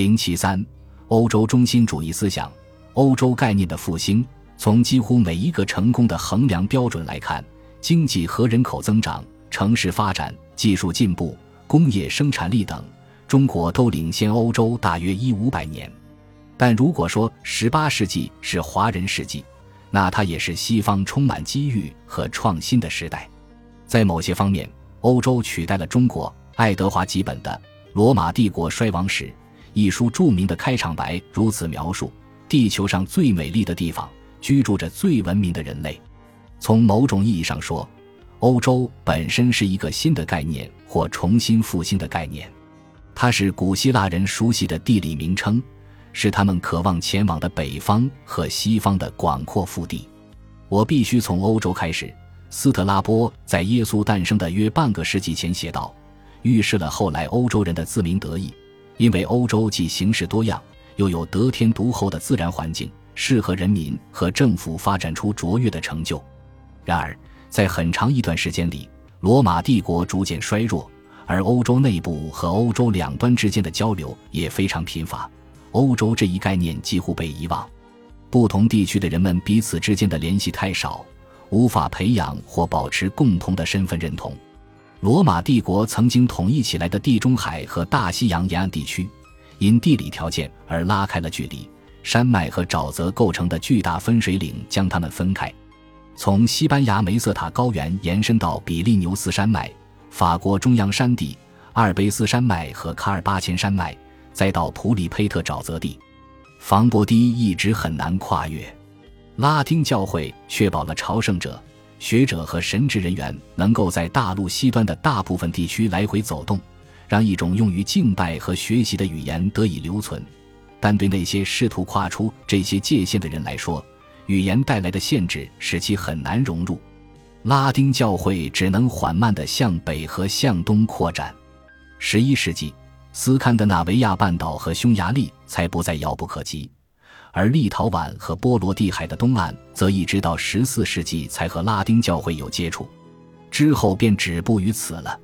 零七三，欧洲中心主义思想，欧洲概念的复兴。从几乎每一个成功的衡量标准来看，经济和人口增长、城市发展、技术进步、工业生产力等，中国都领先欧洲大约一五百年。但如果说十八世纪是华人世纪，那它也是西方充满机遇和创新的时代。在某些方面，欧洲取代了中国。爱德华·吉本的《罗马帝国衰亡史》一书著名的开场白如此描述：地球上最美丽的地方，居住着最文明的人类。从某种意义上说，欧洲本身是一个新的概念或重新复兴的概念。它是古希腊人熟悉的地理名称，是他们渴望前往的北方和西方的广阔腹地。我必须从欧洲开始。斯特拉波在耶稣诞生的约半个世纪前写道。预示了后来欧洲人的自鸣得意，因为欧洲既形式多样，又有得天独厚的自然环境，适合人民和政府发展出卓越的成就。然而，在很长一段时间里，罗马帝国逐渐衰弱，而欧洲内部和欧洲两端之间的交流也非常贫乏。欧洲这一概念几乎被遗忘，不同地区的人们彼此之间的联系太少，无法培养或保持共同的身份认同。罗马帝国曾经统一起来的地中海和大西洋沿岸地区，因地理条件而拉开了距离。山脉和沼泽构成的巨大分水岭将它们分开。从西班牙梅瑟塔高原延伸到比利牛斯山脉、法国中央山地、阿尔卑斯山脉和卡尔巴阡山脉，再到普里佩特沼泽地，防波堤一直很难跨越。拉丁教会确保了朝圣者。学者和神职人员能够在大陆西端的大部分地区来回走动，让一种用于敬拜和学习的语言得以留存。但对那些试图跨出这些界限的人来说，语言带来的限制使其很难融入。拉丁教会只能缓慢地向北和向东扩展。十一世纪，斯堪的纳维亚半岛和匈牙利才不再遥不可及。而立陶宛和波罗的海的东岸，则一直到十四世纪才和拉丁教会有接触，之后便止步于此了。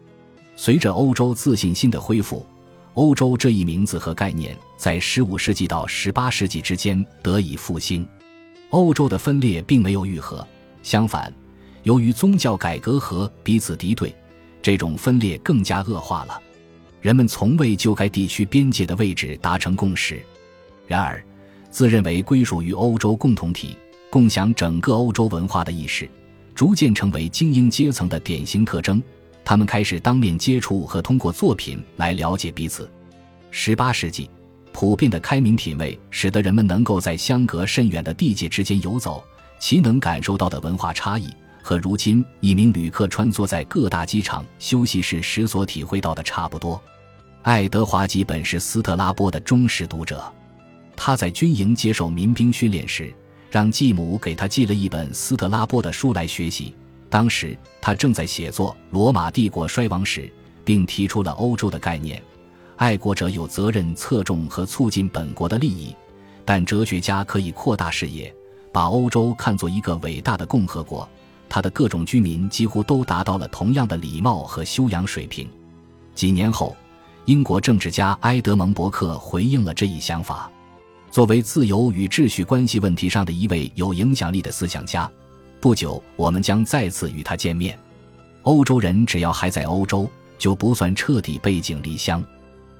随着欧洲自信心的恢复，欧洲这一名字和概念在十五世纪到十八世纪之间得以复兴。欧洲的分裂并没有愈合，相反，由于宗教改革和彼此敌对，这种分裂更加恶化了。人们从未就该地区边界的位置达成共识。然而。自认为归属于欧洲共同体、共享整个欧洲文化的意识，逐渐成为精英阶层的典型特征。他们开始当面接触和通过作品来了解彼此。十八世纪，普遍的开明品味使得人们能够在相隔甚远的地界之间游走，其能感受到的文化差异和如今一名旅客穿梭在各大机场休息室时所体会到的差不多。爱德华基本是斯特拉波的忠实读者。他在军营接受民兵训练时，让继母给他寄了一本斯特拉波的书来学习。当时他正在写作《罗马帝国衰亡史》，并提出了欧洲的概念。爱国者有责任侧重和促进本国的利益，但哲学家可以扩大视野，把欧洲看作一个伟大的共和国。他的各种居民几乎都达到了同样的礼貌和修养水平。几年后，英国政治家埃德蒙·伯克回应了这一想法。作为自由与秩序关系问题上的一位有影响力的思想家，不久我们将再次与他见面。欧洲人只要还在欧洲，就不算彻底背井离乡。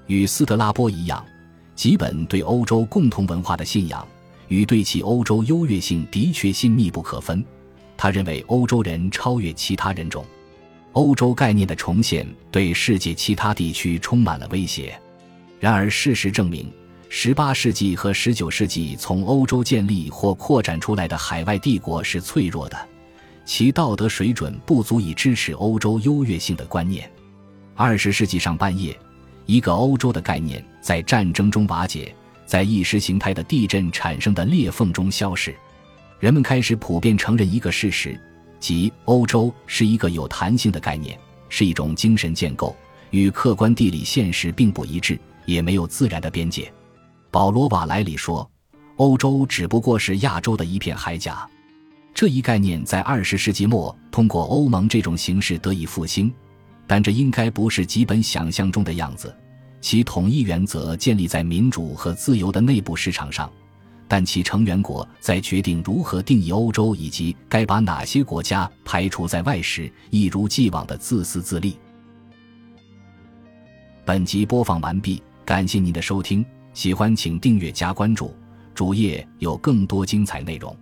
与斯特拉波一样，吉本对欧洲共同文化的信仰与对其欧洲优越性的确性密不可分。他认为欧洲人超越其他人种，欧洲概念的重现对世界其他地区充满了威胁。然而，事实证明。十八世纪和十九世纪从欧洲建立或扩展出来的海外帝国是脆弱的，其道德水准不足以支持欧洲优越性的观念。二十世纪上半叶，一个欧洲的概念在战争中瓦解，在意识形态的地震产生的裂缝中消逝。人们开始普遍承认一个事实，即欧洲是一个有弹性的概念，是一种精神建构，与客观地理现实并不一致，也没有自然的边界。保罗·瓦莱里说：“欧洲只不过是亚洲的一片海甲。”这一概念在二十世纪末通过欧盟这种形式得以复兴，但这应该不是基本想象中的样子。其统一原则建立在民主和自由的内部市场上，但其成员国在决定如何定义欧洲以及该把哪些国家排除在外时，一如既往的自私自利。本集播放完毕，感谢您的收听，喜欢请订阅加关注，主页有更多精彩内容。